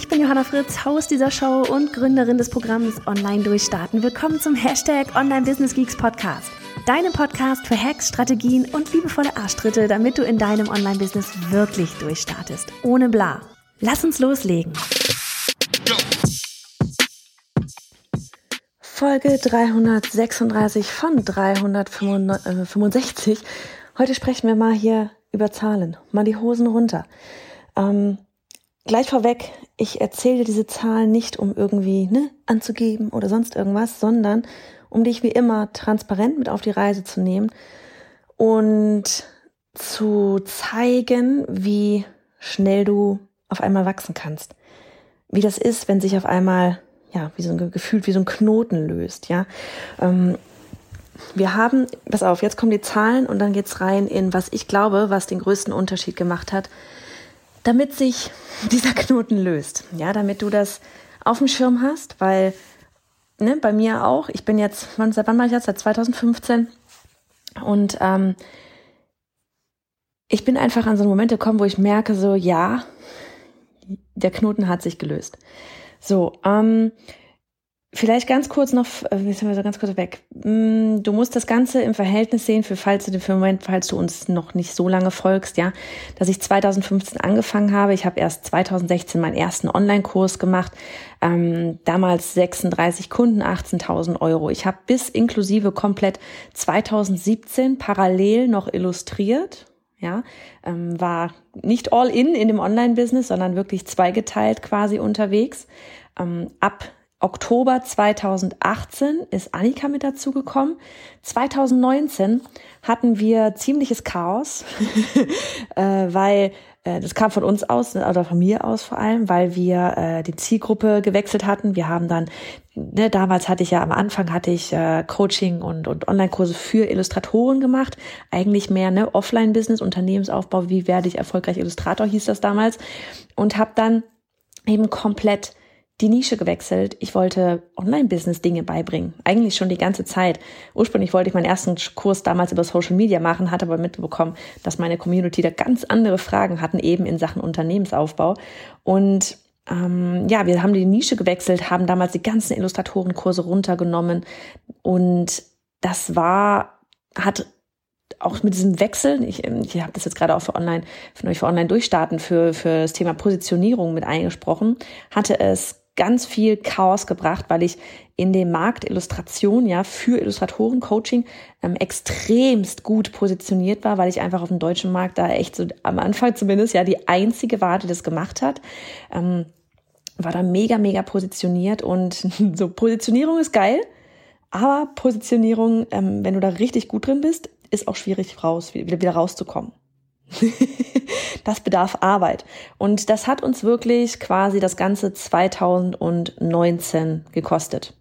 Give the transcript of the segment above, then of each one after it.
Ich bin Johanna Fritz, Haus dieser Show und Gründerin des Programms Online Durchstarten. Willkommen zum Hashtag Online Business Geeks Podcast. Deinem Podcast für Hacks, Strategien und liebevolle Arschtritte, damit du in deinem Online-Business wirklich durchstartest. Ohne bla. Lass uns loslegen. Folge 336 von 365. Heute sprechen wir mal hier über Zahlen. Mal die Hosen runter. Ähm, Gleich vorweg, ich erzähle diese Zahlen nicht, um irgendwie ne, anzugeben oder sonst irgendwas, sondern um dich wie immer transparent mit auf die Reise zu nehmen und zu zeigen, wie schnell du auf einmal wachsen kannst. Wie das ist, wenn sich auf einmal, ja, wie so ein Gefühl, wie so ein Knoten löst, ja. Ähm, wir haben, pass auf, jetzt kommen die Zahlen und dann geht's rein in, was ich glaube, was den größten Unterschied gemacht hat damit sich dieser Knoten löst. Ja, damit du das auf dem Schirm hast, weil ne, bei mir auch, ich bin jetzt, seit wann mache ich das? Seit 2015 und ähm, ich bin einfach an so einen Moment gekommen, wo ich merke, so ja, der Knoten hat sich gelöst. So, ähm, Vielleicht ganz kurz noch, äh, wir sind so ganz kurz weg. Mm, du musst das Ganze im Verhältnis sehen, für falls du, für Moment, falls du uns noch nicht so lange folgst, ja, dass ich 2015 angefangen habe. Ich habe erst 2016 meinen ersten Online-Kurs gemacht. Ähm, damals 36 Kunden, 18.000 Euro. Ich habe bis inklusive komplett 2017 parallel noch illustriert. Ja, ähm, war nicht all in in dem Online-Business, sondern wirklich zweigeteilt quasi unterwegs. Ähm, ab Oktober 2018 ist Annika mit dazugekommen. 2019 hatten wir ziemliches Chaos, äh, weil äh, das kam von uns aus oder von mir aus vor allem, weil wir äh, die Zielgruppe gewechselt hatten. Wir haben dann, ne, damals hatte ich ja am Anfang hatte ich äh, Coaching und, und Online-Kurse für Illustratoren gemacht. Eigentlich mehr ne, Offline-Business, Unternehmensaufbau, wie werde ich erfolgreich Illustrator, hieß das damals. Und habe dann eben komplett die Nische gewechselt. Ich wollte Online-Business-Dinge beibringen. Eigentlich schon die ganze Zeit. Ursprünglich wollte ich meinen ersten Kurs damals über Social Media machen, hatte aber mitbekommen, dass meine Community da ganz andere Fragen hatten, eben in Sachen Unternehmensaufbau. Und ähm, ja, wir haben die Nische gewechselt, haben damals die ganzen Illustratorenkurse runtergenommen. Und das war, hat auch mit diesem Wechsel, ich, ich habe das jetzt gerade auch für Online, für euch für Online durchstarten, für, für das Thema Positionierung mit eingesprochen, hatte es ganz viel Chaos gebracht, weil ich in dem Markt Illustration, ja, für Illustratoren Coaching ähm, extremst gut positioniert war, weil ich einfach auf dem deutschen Markt da echt so am Anfang zumindest ja die einzige war, die das gemacht hat. Ähm, war da mega, mega positioniert und so Positionierung ist geil, aber Positionierung, ähm, wenn du da richtig gut drin bist, ist auch schwierig raus, wieder, wieder rauszukommen. das bedarf Arbeit. Und das hat uns wirklich quasi das ganze 2019 gekostet.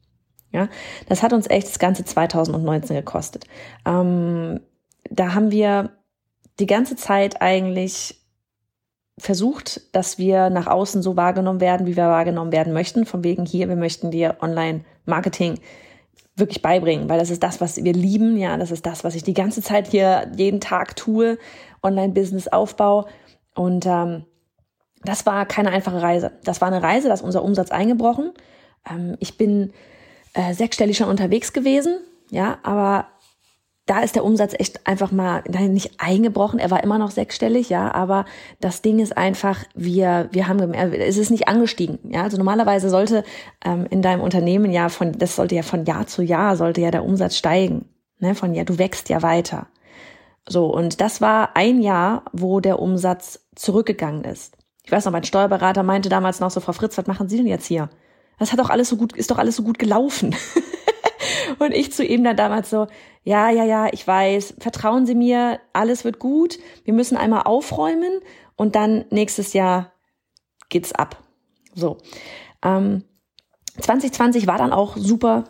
Ja, das hat uns echt das ganze 2019 gekostet. Ähm, da haben wir die ganze Zeit eigentlich versucht, dass wir nach außen so wahrgenommen werden, wie wir wahrgenommen werden möchten. Von wegen hier, wir möchten dir Online-Marketing wirklich beibringen, weil das ist das, was wir lieben. Ja, das ist das, was ich die ganze Zeit hier jeden Tag tue. Online-Business-Aufbau. Und ähm, das war keine einfache Reise. Das war eine Reise, da ist unser Umsatz eingebrochen. Ähm, ich bin äh, sechsstellig schon unterwegs gewesen, ja, aber da ist der Umsatz echt einfach mal nicht eingebrochen. Er war immer noch sechsstellig, ja, aber das Ding ist einfach, wir, wir haben gemerkt, es ist nicht angestiegen, ja. Also normalerweise sollte ähm, in deinem Unternehmen ja von, das sollte ja von Jahr zu Jahr sollte ja der Umsatz steigen, ne, von ja, du wächst ja weiter. So, und das war ein Jahr, wo der Umsatz zurückgegangen ist. Ich weiß noch, mein Steuerberater meinte damals noch so, Frau Fritz, was machen Sie denn jetzt hier? Das hat doch alles so gut, ist doch alles so gut gelaufen. und ich zu ihm dann damals so, ja, ja, ja, ich weiß, vertrauen Sie mir, alles wird gut. Wir müssen einmal aufräumen und dann nächstes Jahr geht's ab. So. Ähm, 2020 war dann auch super.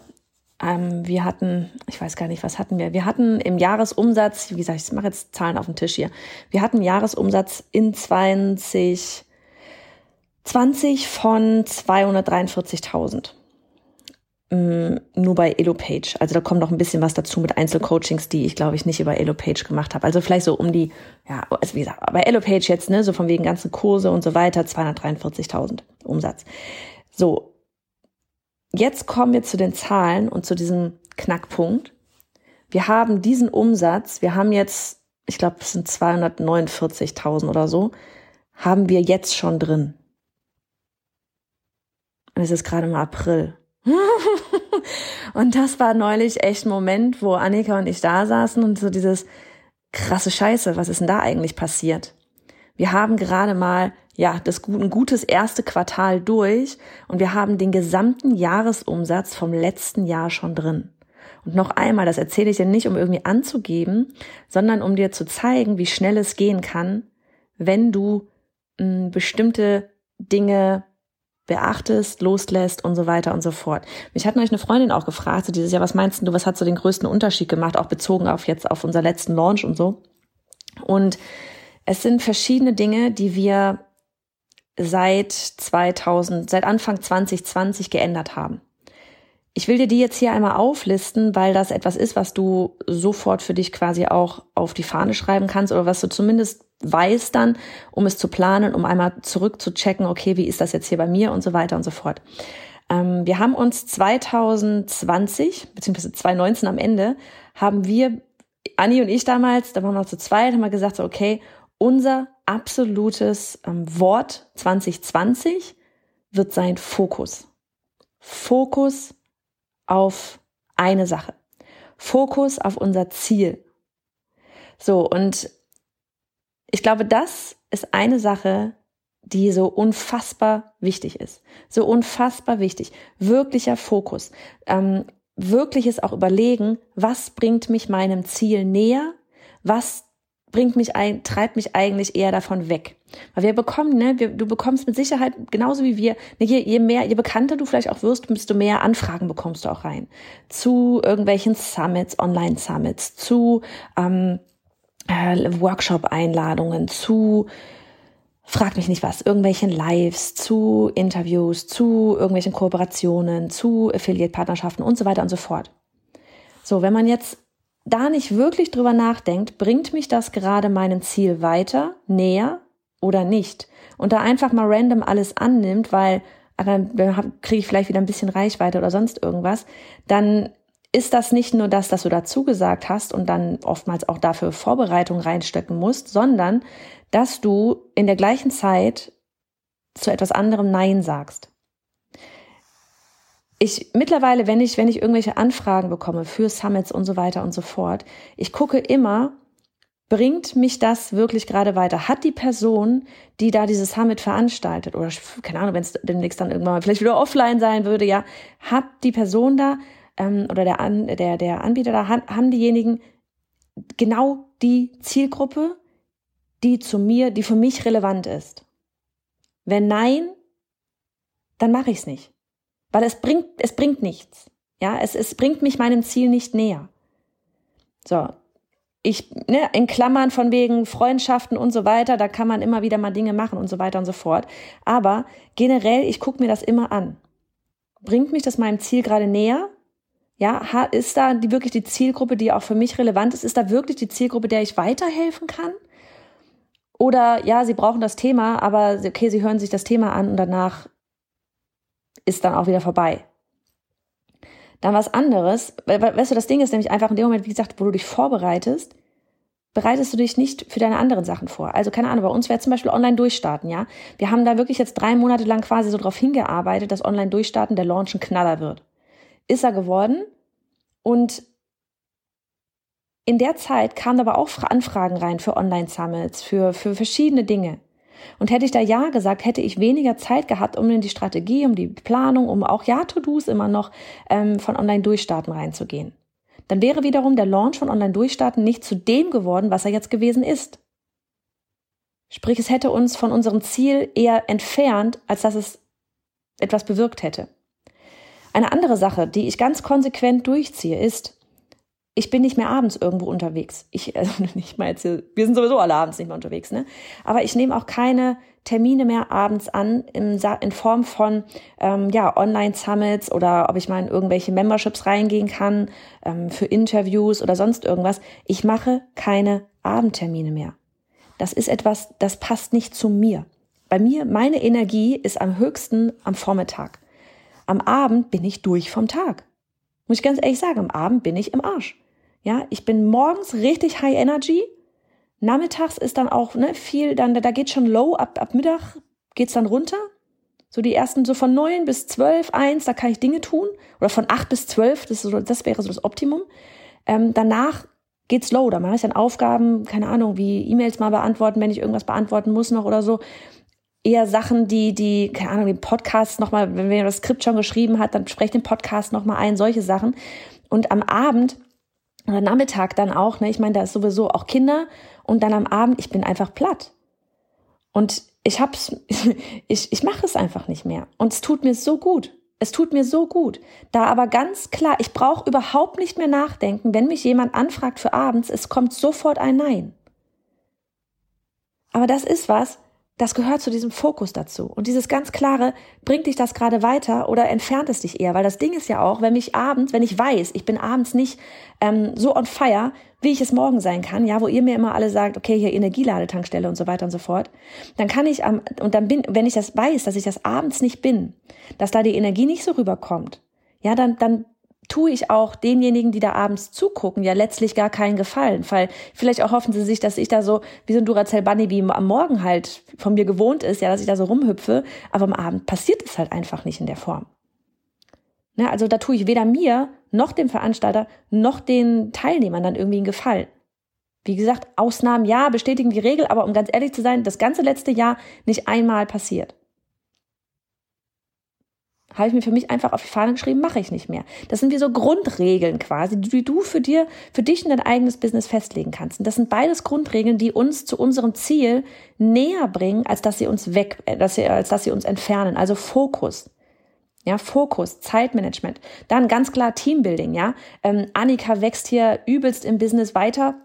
Ähm, wir hatten, ich weiß gar nicht, was hatten wir? Wir hatten im Jahresumsatz, wie gesagt, ich mache jetzt Zahlen auf den Tisch hier. Wir hatten Jahresumsatz in 2020 von 243.000. Mm, nur bei EloPage. Also da kommt noch ein bisschen was dazu mit Einzelcoachings, die ich glaube ich nicht über EloPage gemacht habe. Also vielleicht so um die, ja, also wie gesagt, bei EloPage jetzt, ne, so von wegen ganzen Kurse und so weiter, 243.000 Umsatz. So. Jetzt kommen wir zu den Zahlen und zu diesem Knackpunkt. Wir haben diesen Umsatz, wir haben jetzt, ich glaube, es sind 249.000 oder so, haben wir jetzt schon drin. Und es ist gerade mal April. Und das war neulich echt ein Moment, wo Annika und ich da saßen und so dieses krasse Scheiße, was ist denn da eigentlich passiert? Wir haben gerade mal, ja, das ein gutes erste Quartal durch und wir haben den gesamten Jahresumsatz vom letzten Jahr schon drin. Und noch einmal, das erzähle ich dir nicht, um irgendwie anzugeben, sondern um dir zu zeigen, wie schnell es gehen kann, wenn du mh, hm, bestimmte Dinge beachtest, loslässt und so weiter und so fort. Mich hat neulich eine Freundin auch gefragt, so dieses Jahr, was meinst du, was hat so den größten Unterschied gemacht, auch bezogen auf jetzt auf unser letzten Launch und so. Und es sind verschiedene Dinge, die wir seit 2000, seit Anfang 2020 geändert haben. Ich will dir die jetzt hier einmal auflisten, weil das etwas ist, was du sofort für dich quasi auch auf die Fahne schreiben kannst oder was du zumindest weiß dann, um es zu planen, um einmal zurückzuchecken, okay, wie ist das jetzt hier bei mir und so weiter und so fort. Ähm, wir haben uns 2020, beziehungsweise 2019 am Ende, haben wir, Anni und ich damals, da waren wir noch zu zweit, haben wir gesagt, so, okay, unser absolutes ähm, Wort 2020 wird sein Fokus. Fokus auf eine Sache. Fokus auf unser Ziel. So, und ich glaube, das ist eine Sache, die so unfassbar wichtig ist. So unfassbar wichtig. Wirklicher Fokus. Ähm, wirkliches auch überlegen, was bringt mich meinem Ziel näher? Was bringt mich ein, treibt mich eigentlich eher davon weg. Weil wir bekommen, ne, wir, du bekommst mit Sicherheit genauso wie wir, ne, je, je mehr, je bekannter du vielleicht auch wirst, desto mehr Anfragen bekommst du auch rein. Zu irgendwelchen Summits, Online-Summits, zu ähm, äh, Workshop-Einladungen, zu frag mich nicht was, irgendwelchen Lives, zu Interviews, zu irgendwelchen Kooperationen, zu Affiliate-Partnerschaften und so weiter und so fort. So, wenn man jetzt da nicht wirklich drüber nachdenkt, bringt mich das gerade meinem Ziel weiter, näher oder nicht? Und da einfach mal random alles annimmt, weil dann kriege ich vielleicht wieder ein bisschen Reichweite oder sonst irgendwas, dann ist das nicht nur das, dass du dazu gesagt hast und dann oftmals auch dafür Vorbereitung reinstecken musst, sondern dass du in der gleichen Zeit zu etwas anderem Nein sagst. Ich mittlerweile, wenn ich, wenn ich irgendwelche Anfragen bekomme für Summits und so weiter und so fort, ich gucke immer, bringt mich das wirklich gerade weiter? Hat die Person, die da dieses Summit veranstaltet, oder keine Ahnung, wenn es demnächst dann irgendwann mal vielleicht wieder offline sein würde, ja, hat die Person da ähm, oder der, An der, der Anbieter da, haben diejenigen genau die Zielgruppe, die zu mir, die für mich relevant ist? Wenn nein, dann mache ich es nicht. Weil es bringt, es bringt nichts. Ja, es, es bringt mich meinem Ziel nicht näher. So. Ich, ne, in Klammern von wegen Freundschaften und so weiter, da kann man immer wieder mal Dinge machen und so weiter und so fort. Aber generell, ich gucke mir das immer an. Bringt mich das meinem Ziel gerade näher? Ja, ist da die, wirklich die Zielgruppe, die auch für mich relevant ist? Ist da wirklich die Zielgruppe, der ich weiterhelfen kann? Oder ja, sie brauchen das Thema, aber okay, sie hören sich das Thema an und danach ist dann auch wieder vorbei. Dann was anderes, weißt du, das Ding ist nämlich einfach in dem Moment, wie gesagt, wo du dich vorbereitest, bereitest du dich nicht für deine anderen Sachen vor. Also keine Ahnung, bei uns wäre zum Beispiel online durchstarten, ja. Wir haben da wirklich jetzt drei Monate lang quasi so drauf hingearbeitet, dass online durchstarten der Launch ein Knaller wird ist er geworden. Und in der Zeit kamen aber auch Anfragen rein für Online-Summits, für, für verschiedene Dinge. Und hätte ich da Ja gesagt, hätte ich weniger Zeit gehabt, um in die Strategie, um die Planung, um auch Ja-To-Dos immer noch ähm, von Online-Durchstarten reinzugehen. Dann wäre wiederum der Launch von Online-Durchstarten nicht zu dem geworden, was er jetzt gewesen ist. Sprich, es hätte uns von unserem Ziel eher entfernt, als dass es etwas bewirkt hätte. Eine andere Sache, die ich ganz konsequent durchziehe, ist, ich bin nicht mehr abends irgendwo unterwegs. Ich, also nicht mal jetzt, wir sind sowieso alle abends nicht mehr unterwegs, ne? Aber ich nehme auch keine Termine mehr abends an in, in Form von ähm, ja Online-Summits oder ob ich mal in irgendwelche Memberships reingehen kann ähm, für Interviews oder sonst irgendwas. Ich mache keine Abendtermine mehr. Das ist etwas, das passt nicht zu mir. Bei mir, meine Energie ist am höchsten am Vormittag. Am Abend bin ich durch vom Tag. Muss ich ganz ehrlich sagen, am Abend bin ich im Arsch. Ja, ich bin morgens richtig high energy. Nachmittags ist dann auch ne, viel, dann da geht schon low, ab, ab Mittag geht's dann runter. So die ersten, so von neun bis zwölf, eins, da kann ich Dinge tun. Oder von acht bis zwölf, das, so, das wäre so das Optimum. Ähm, danach geht's low, da mache ich dann Aufgaben, keine Ahnung, wie E-Mails mal beantworten, wenn ich irgendwas beantworten muss noch oder so. Eher Sachen, die, die, keine Ahnung, den Podcast nochmal, wenn wer das Skript schon geschrieben hat, dann spreche den Podcast nochmal ein, solche Sachen. Und am Abend oder Nachmittag dann auch, ne, ich meine, da ist sowieso auch Kinder und dann am Abend, ich bin einfach platt. Und ich hab's, ich, ich mache es einfach nicht mehr. Und es tut mir so gut. Es tut mir so gut. Da aber ganz klar, ich brauche überhaupt nicht mehr nachdenken, wenn mich jemand anfragt für abends, es kommt sofort ein Nein. Aber das ist was, das gehört zu diesem Fokus dazu. Und dieses ganz klare, bringt dich das gerade weiter oder entfernt es dich eher? Weil das Ding ist ja auch, wenn mich abends, wenn ich weiß, ich bin abends nicht ähm, so on fire, wie ich es morgen sein kann, ja, wo ihr mir immer alle sagt, okay, hier Energieladetankstelle und so weiter und so fort, dann kann ich am, und dann bin, wenn ich das weiß, dass ich das abends nicht bin, dass da die Energie nicht so rüberkommt, ja, dann, dann tue ich auch denjenigen, die da abends zugucken, ja letztlich gar keinen Gefallen, weil vielleicht auch hoffen sie sich, dass ich da so wie so ein Duracell Bunny wie am Morgen halt von mir gewohnt ist, ja, dass ich da so rumhüpfe, aber am Abend passiert es halt einfach nicht in der Form. Ne, also da tue ich weder mir noch dem Veranstalter noch den Teilnehmern dann irgendwie einen Gefallen. Wie gesagt, Ausnahmen ja, bestätigen die Regel, aber um ganz ehrlich zu sein, das ganze letzte Jahr nicht einmal passiert. Habe ich mir für mich einfach auf die Fahne geschrieben, mache ich nicht mehr. Das sind wie so Grundregeln quasi, die du für dir, für dich in dein eigenes Business festlegen kannst. Und das sind beides Grundregeln, die uns zu unserem Ziel näher bringen, als dass sie uns weg, äh, dass sie, als dass sie uns entfernen. Also Fokus. Ja, Fokus, Zeitmanagement. Dann ganz klar Teambuilding, ja. Ähm, Annika wächst hier übelst im Business weiter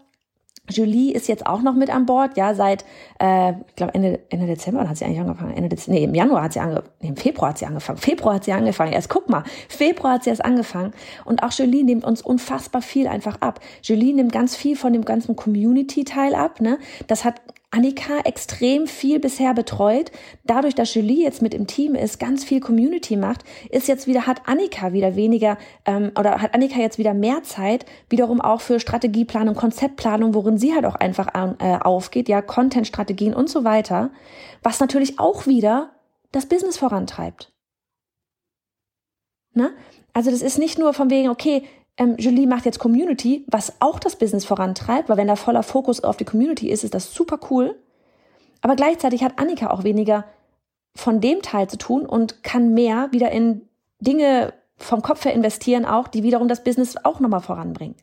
Julie ist jetzt auch noch mit an Bord, ja, seit, äh, ich glaube, Ende, Ende Dezember hat sie eigentlich angefangen. Ende Dezember, nee, im Januar hat sie angefangen, nee, im Februar hat sie angefangen. Februar hat sie angefangen. Erst guck mal, Februar hat sie erst angefangen. Und auch Julie nimmt uns unfassbar viel einfach ab. Julie nimmt ganz viel von dem ganzen Community-Teil ab, ne. Das hat Annika extrem viel bisher betreut. Dadurch, dass Julie jetzt mit im Team ist, ganz viel Community macht, ist jetzt wieder, hat Annika wieder weniger ähm, oder hat Annika jetzt wieder mehr Zeit, wiederum auch für Strategieplanung, Konzeptplanung, worin sie halt auch einfach äh, aufgeht, ja, Content-Strategien und so weiter, was natürlich auch wieder das Business vorantreibt. Ne? Also das ist nicht nur von wegen, okay, ähm, Julie macht jetzt Community, was auch das Business vorantreibt, weil wenn da voller Fokus auf die Community ist, ist das super cool. Aber gleichzeitig hat Annika auch weniger von dem Teil zu tun und kann mehr wieder in Dinge vom Kopf her investieren, auch, die wiederum das Business auch nochmal voranbringen.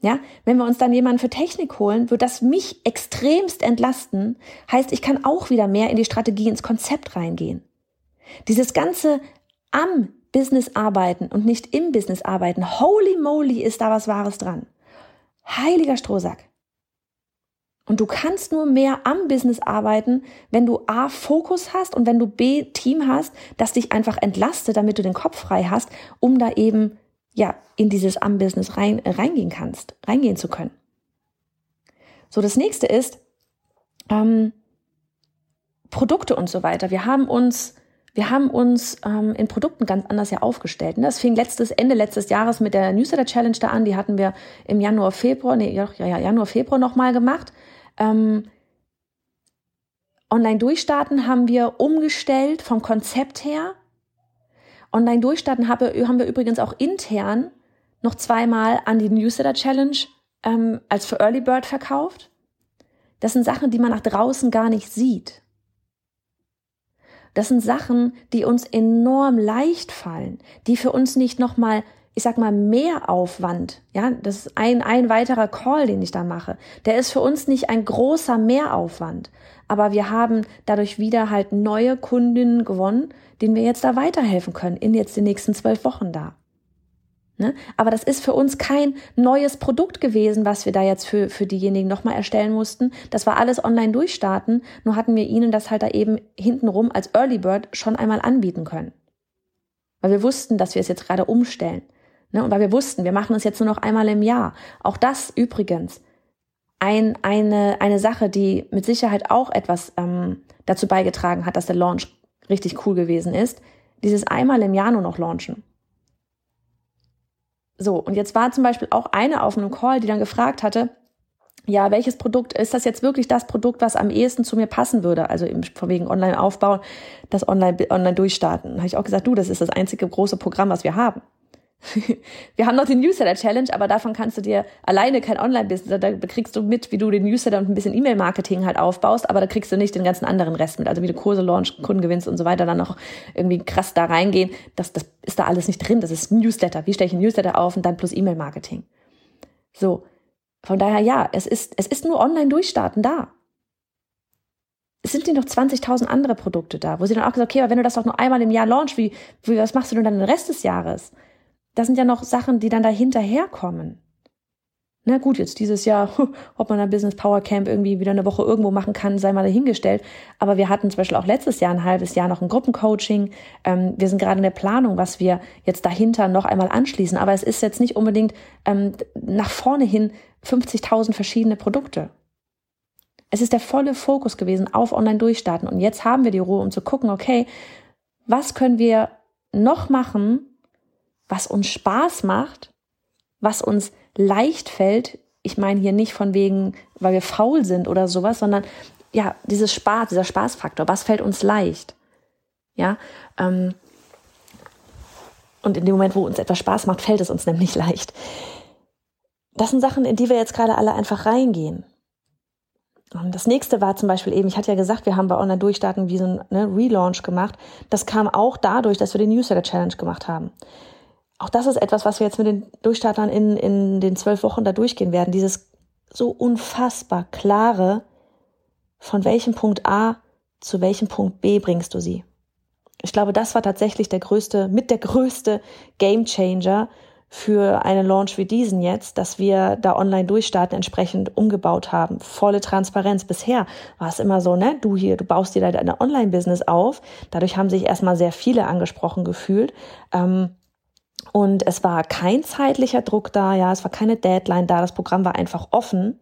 Ja, wenn wir uns dann jemanden für Technik holen, wird das mich extremst entlasten. Heißt, ich kann auch wieder mehr in die Strategie, ins Konzept reingehen. Dieses ganze am Business arbeiten und nicht im Business arbeiten. Holy moly ist da was Wahres dran. Heiliger Strohsack. Und du kannst nur mehr am Business arbeiten, wenn du A, Fokus hast und wenn du B, Team hast, das dich einfach entlastet, damit du den Kopf frei hast, um da eben, ja, in dieses am Business rein, reingehen kannst, reingehen zu können. So, das nächste ist, ähm, Produkte und so weiter. Wir haben uns wir haben uns ähm, in Produkten ganz anders ja aufgestellt. Das fing letztes, Ende letztes Jahres mit der Newsletter Challenge da an. Die hatten wir im Januar, Februar, nee, ja, ja, Januar, Februar nochmal gemacht. Ähm, Online durchstarten haben wir umgestellt vom Konzept her. Online durchstarten haben wir übrigens auch intern noch zweimal an die Newsletter Challenge ähm, als für Early Bird verkauft. Das sind Sachen, die man nach draußen gar nicht sieht. Das sind Sachen, die uns enorm leicht fallen, die für uns nicht nochmal ich sag mal, Mehraufwand. Ja, das ist ein, ein weiterer Call, den ich da mache. Der ist für uns nicht ein großer Mehraufwand. Aber wir haben dadurch wieder halt neue Kundinnen gewonnen, denen wir jetzt da weiterhelfen können in jetzt den nächsten zwölf Wochen da. Ne? Aber das ist für uns kein neues Produkt gewesen, was wir da jetzt für, für diejenigen nochmal erstellen mussten. Das war alles online durchstarten, nur hatten wir ihnen das halt da eben hintenrum als Early Bird schon einmal anbieten können. Weil wir wussten, dass wir es jetzt gerade umstellen. Ne? Und weil wir wussten, wir machen es jetzt nur noch einmal im Jahr. Auch das übrigens ein, eine, eine Sache, die mit Sicherheit auch etwas ähm, dazu beigetragen hat, dass der Launch richtig cool gewesen ist. Dieses einmal im Jahr nur noch launchen. So, und jetzt war zum Beispiel auch eine auf einem Call, die dann gefragt hatte, ja, welches Produkt ist das jetzt wirklich das Produkt, was am ehesten zu mir passen würde? Also eben von wegen Online aufbauen, das Online, Online durchstarten. Da habe ich auch gesagt, du, das ist das einzige große Programm, was wir haben. Wir haben noch den Newsletter Challenge, aber davon kannst du dir alleine kein Online-Business, da kriegst du mit, wie du den Newsletter und ein bisschen E-Mail-Marketing halt aufbaust, aber da kriegst du nicht den ganzen anderen Rest mit, also wie du Kurse launch, Kunden gewinnst und so weiter, dann noch irgendwie krass da reingehen, das, das ist da alles nicht drin, das ist Newsletter. Wie stelle ich ein Newsletter auf und dann plus E-Mail-Marketing? So. Von daher, ja, es ist, es ist nur online durchstarten da. Es sind dir noch 20.000 andere Produkte da, wo sie dann auch gesagt, okay, aber wenn du das doch nur einmal im Jahr launch, wie, wie, was machst du denn dann den Rest des Jahres? Das sind ja noch Sachen, die dann da hinterherkommen. Na gut, jetzt dieses Jahr, ob man ein Business Power Camp irgendwie wieder eine Woche irgendwo machen kann, sei mal dahingestellt. Aber wir hatten zum Beispiel auch letztes Jahr ein halbes Jahr noch ein Gruppencoaching. Ähm, wir sind gerade in der Planung, was wir jetzt dahinter noch einmal anschließen. Aber es ist jetzt nicht unbedingt ähm, nach vorne hin 50.000 verschiedene Produkte. Es ist der volle Fokus gewesen auf Online-Durchstarten. Und jetzt haben wir die Ruhe, um zu gucken, okay, was können wir noch machen, was uns Spaß macht, was uns leicht fällt. Ich meine hier nicht von wegen, weil wir faul sind oder sowas, sondern ja, dieses Spaß, dieser Spaßfaktor, was fällt uns leicht? Ja, ähm, und in dem Moment, wo uns etwas Spaß macht, fällt es uns nämlich leicht. Das sind Sachen, in die wir jetzt gerade alle einfach reingehen. Und das nächste war zum Beispiel eben, ich hatte ja gesagt, wir haben bei Online Durchstarten wie so ein ne, Relaunch gemacht. Das kam auch dadurch, dass wir den Newsletter Challenge gemacht haben auch das ist etwas, was wir jetzt mit den Durchstartern in, in den zwölf Wochen da durchgehen werden. Dieses so unfassbar klare, von welchem Punkt A zu welchem Punkt B bringst du sie. Ich glaube, das war tatsächlich der größte, mit der größte Game Changer für einen Launch wie diesen jetzt, dass wir da online durchstarten entsprechend umgebaut haben. Volle Transparenz. Bisher war es immer so, ne, du hier, du baust dir da deine Online-Business auf. Dadurch haben sich erstmal sehr viele angesprochen gefühlt. Ähm, und es war kein zeitlicher Druck da, ja, es war keine Deadline da, das Programm war einfach offen,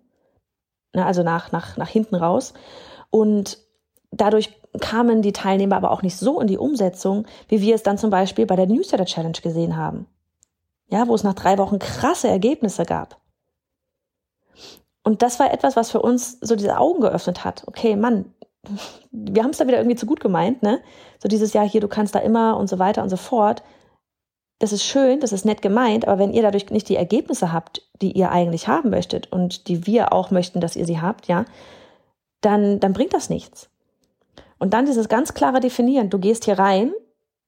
ne, also nach, nach, nach hinten raus. Und dadurch kamen die Teilnehmer aber auch nicht so in die Umsetzung, wie wir es dann zum Beispiel bei der Newsletter Challenge gesehen haben. Ja, wo es nach drei Wochen krasse Ergebnisse gab. Und das war etwas, was für uns so diese Augen geöffnet hat. Okay, Mann, wir haben es da wieder irgendwie zu gut gemeint, ne? So dieses Jahr hier, du kannst da immer und so weiter und so fort das ist schön, das ist nett gemeint, aber wenn ihr dadurch nicht die Ergebnisse habt, die ihr eigentlich haben möchtet und die wir auch möchten, dass ihr sie habt, ja, dann, dann bringt das nichts. Und dann dieses ganz klare Definieren. Du gehst hier rein,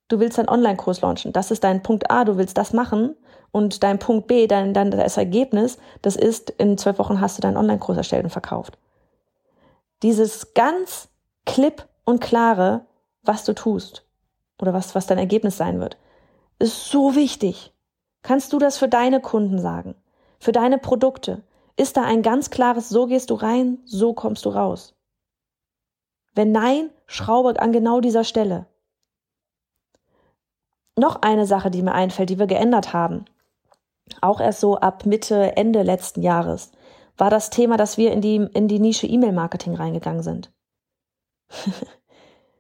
du willst deinen Online-Kurs launchen. Das ist dein Punkt A, du willst das machen. Und dein Punkt B, dein, dein das Ergebnis, das ist, in zwölf Wochen hast du deinen Online-Kurs erstellt und verkauft. Dieses ganz klipp und klare, was du tust oder was, was dein Ergebnis sein wird ist so wichtig. Kannst du das für deine Kunden sagen? Für deine Produkte? Ist da ein ganz klares, so gehst du rein, so kommst du raus? Wenn nein, schraube an genau dieser Stelle. Noch eine Sache, die mir einfällt, die wir geändert haben, auch erst so ab Mitte, Ende letzten Jahres, war das Thema, dass wir in die, in die Nische E-Mail-Marketing reingegangen sind.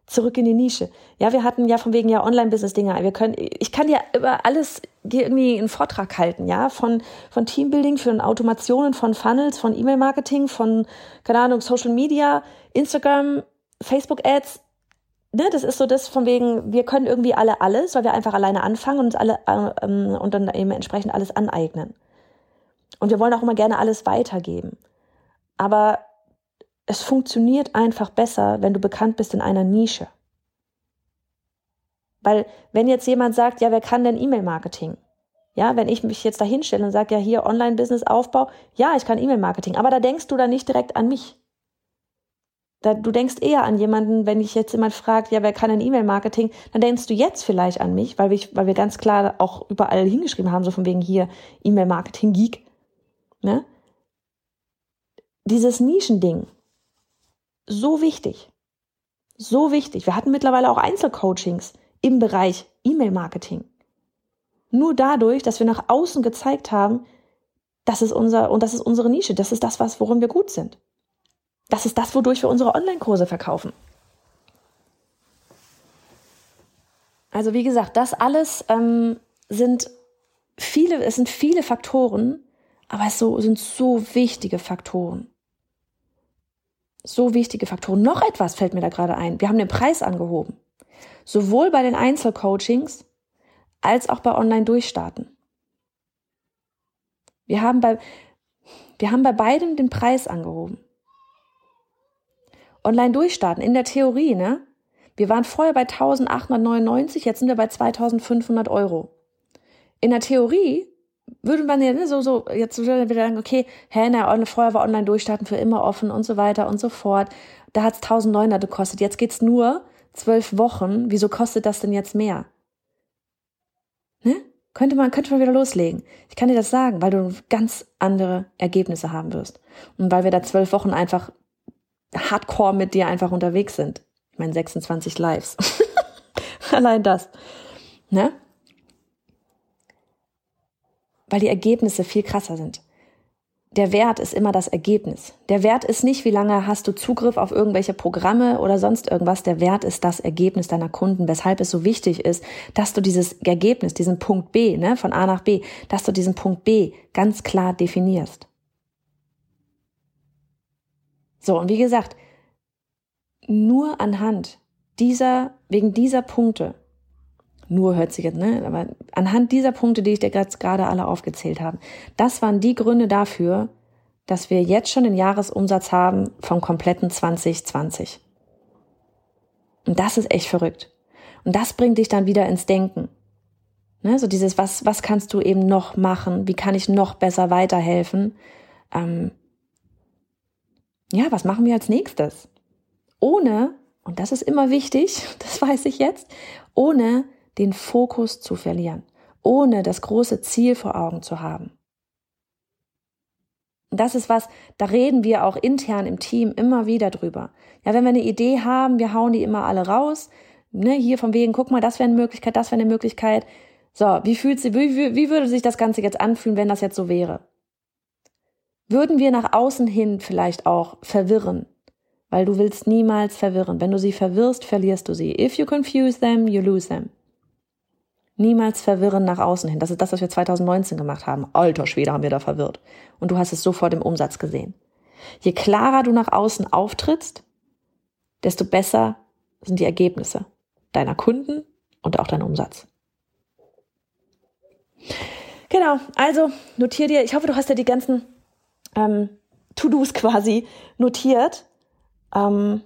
zurück in die Nische. Ja, wir hatten ja von wegen ja Online-Business-Dinger. Wir können, ich kann ja über alles hier irgendwie einen Vortrag halten, ja, von, von Teambuilding, von Automationen, von Funnels, von E-Mail-Marketing, von, keine Ahnung, Social Media, Instagram, Facebook-Ads. Ne, das ist so das von wegen, wir können irgendwie alle alles, weil wir einfach alleine anfangen und uns alle, äh, ähm, und dann eben entsprechend alles aneignen. Und wir wollen auch immer gerne alles weitergeben. Aber es funktioniert einfach besser, wenn du bekannt bist in einer Nische. Weil wenn jetzt jemand sagt, ja, wer kann denn E-Mail-Marketing? Ja, wenn ich mich jetzt da hinstelle und sage, ja, hier Online-Business-Aufbau, ja, ich kann E-Mail-Marketing, aber da denkst du dann nicht direkt an mich. Da, du denkst eher an jemanden, wenn ich jetzt jemand fragt, ja, wer kann ein E-Mail-Marketing, dann denkst du jetzt vielleicht an mich, weil wir, weil wir ganz klar auch überall hingeschrieben haben, so von wegen hier E-Mail-Marketing-Geek. Ne? Dieses Nischending, so wichtig. So wichtig. Wir hatten mittlerweile auch Einzelcoachings im Bereich E-Mail-Marketing. Nur dadurch, dass wir nach außen gezeigt haben, das ist unser, und das ist unsere Nische, das ist das, was, worin wir gut sind. Das ist das, wodurch wir unsere Online-Kurse verkaufen. Also wie gesagt, das alles ähm, sind viele, es sind viele Faktoren, aber es so, sind so wichtige Faktoren. So wichtige Faktoren. Noch etwas fällt mir da gerade ein. Wir haben den Preis angehoben. Sowohl bei den Einzelcoachings als auch bei Online-Durchstarten. Wir haben bei, wir haben bei beidem den Preis angehoben. Online-Durchstarten, in der Theorie, ne? Wir waren vorher bei 1899, jetzt sind wir bei 2500 Euro. In der Theorie würde man ja ne, so, so, jetzt würde man wieder sagen, okay, hä, na, vorher war Online-Durchstarten für immer offen und so weiter und so fort. Da hat es 1900 gekostet. Jetzt geht's nur zwölf Wochen. Wieso kostet das denn jetzt mehr? Ne? Könnte man, könnte man wieder loslegen. Ich kann dir das sagen, weil du ganz andere Ergebnisse haben wirst. Und weil wir da zwölf Wochen einfach hardcore mit dir einfach unterwegs sind. Ich meine, 26 Lives. Allein das. Ne? Weil die Ergebnisse viel krasser sind. Der Wert ist immer das Ergebnis. Der Wert ist nicht, wie lange hast du Zugriff auf irgendwelche Programme oder sonst irgendwas. Der Wert ist das Ergebnis deiner Kunden, weshalb es so wichtig ist, dass du dieses Ergebnis, diesen Punkt B, ne, von A nach B, dass du diesen Punkt B ganz klar definierst. So, und wie gesagt, nur anhand dieser, wegen dieser Punkte nur hört sich jetzt, ne? Aber anhand dieser Punkte, die ich dir gerade alle aufgezählt habe, das waren die Gründe dafür, dass wir jetzt schon den Jahresumsatz haben vom kompletten 2020. Und das ist echt verrückt. Und das bringt dich dann wieder ins Denken. Ne? So dieses, was, was kannst du eben noch machen? Wie kann ich noch besser weiterhelfen? Ähm, ja, was machen wir als nächstes? Ohne, und das ist immer wichtig, das weiß ich jetzt, ohne den Fokus zu verlieren, ohne das große Ziel vor Augen zu haben. Das ist was, da reden wir auch intern im Team immer wieder drüber. Ja, wenn wir eine Idee haben, wir hauen die immer alle raus. Ne, hier von wegen, guck mal, das wäre eine Möglichkeit, das wäre eine Möglichkeit. So, wie fühlt sie, wie, wie würde sich das Ganze jetzt anfühlen, wenn das jetzt so wäre? Würden wir nach außen hin vielleicht auch verwirren? Weil du willst niemals verwirren. Wenn du sie verwirrst, verlierst du sie. If you confuse them, you lose them. Niemals verwirren nach außen hin. Das ist das, was wir 2019 gemacht haben. Alter Schwede haben wir da verwirrt. Und du hast es sofort im Umsatz gesehen. Je klarer du nach außen auftrittst, desto besser sind die Ergebnisse deiner Kunden und auch dein Umsatz. Genau, also notier dir, ich hoffe, du hast ja die ganzen ähm, To-Dos quasi notiert. Ähm,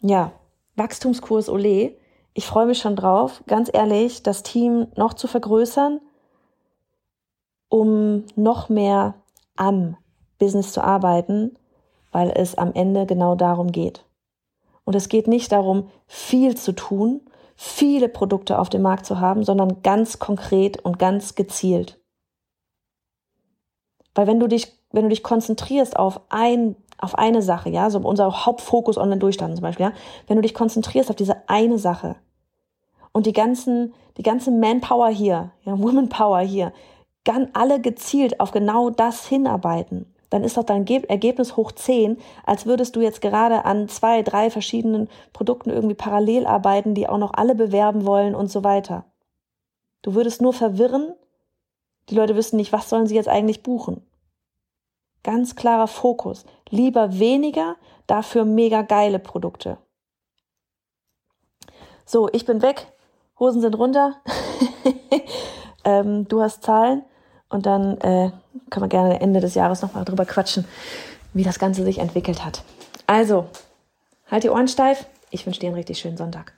ja, Wachstumskurs Ole ich freue mich schon drauf, ganz ehrlich, das Team noch zu vergrößern, um noch mehr am Business zu arbeiten, weil es am Ende genau darum geht. Und es geht nicht darum, viel zu tun, viele Produkte auf dem Markt zu haben, sondern ganz konkret und ganz gezielt. Weil wenn du dich, wenn du dich konzentrierst auf ein, auf eine Sache, ja, so unser Hauptfokus online durchstanden zum Beispiel, ja, wenn du dich konzentrierst auf diese eine Sache, und die ganzen, die ganze Manpower hier, ja, Womanpower hier, ganz alle gezielt auf genau das hinarbeiten, dann ist doch dein Ergebnis hoch 10, als würdest du jetzt gerade an zwei, drei verschiedenen Produkten irgendwie parallel arbeiten, die auch noch alle bewerben wollen und so weiter. Du würdest nur verwirren, die Leute wüssten nicht, was sollen sie jetzt eigentlich buchen. Ganz klarer Fokus. Lieber weniger, dafür mega geile Produkte. So, ich bin weg. Hosen sind runter, ähm, du hast Zahlen und dann äh, kann man gerne Ende des Jahres nochmal drüber quatschen, wie das Ganze sich entwickelt hat. Also, halt die Ohren steif. Ich wünsche dir einen richtig schönen Sonntag.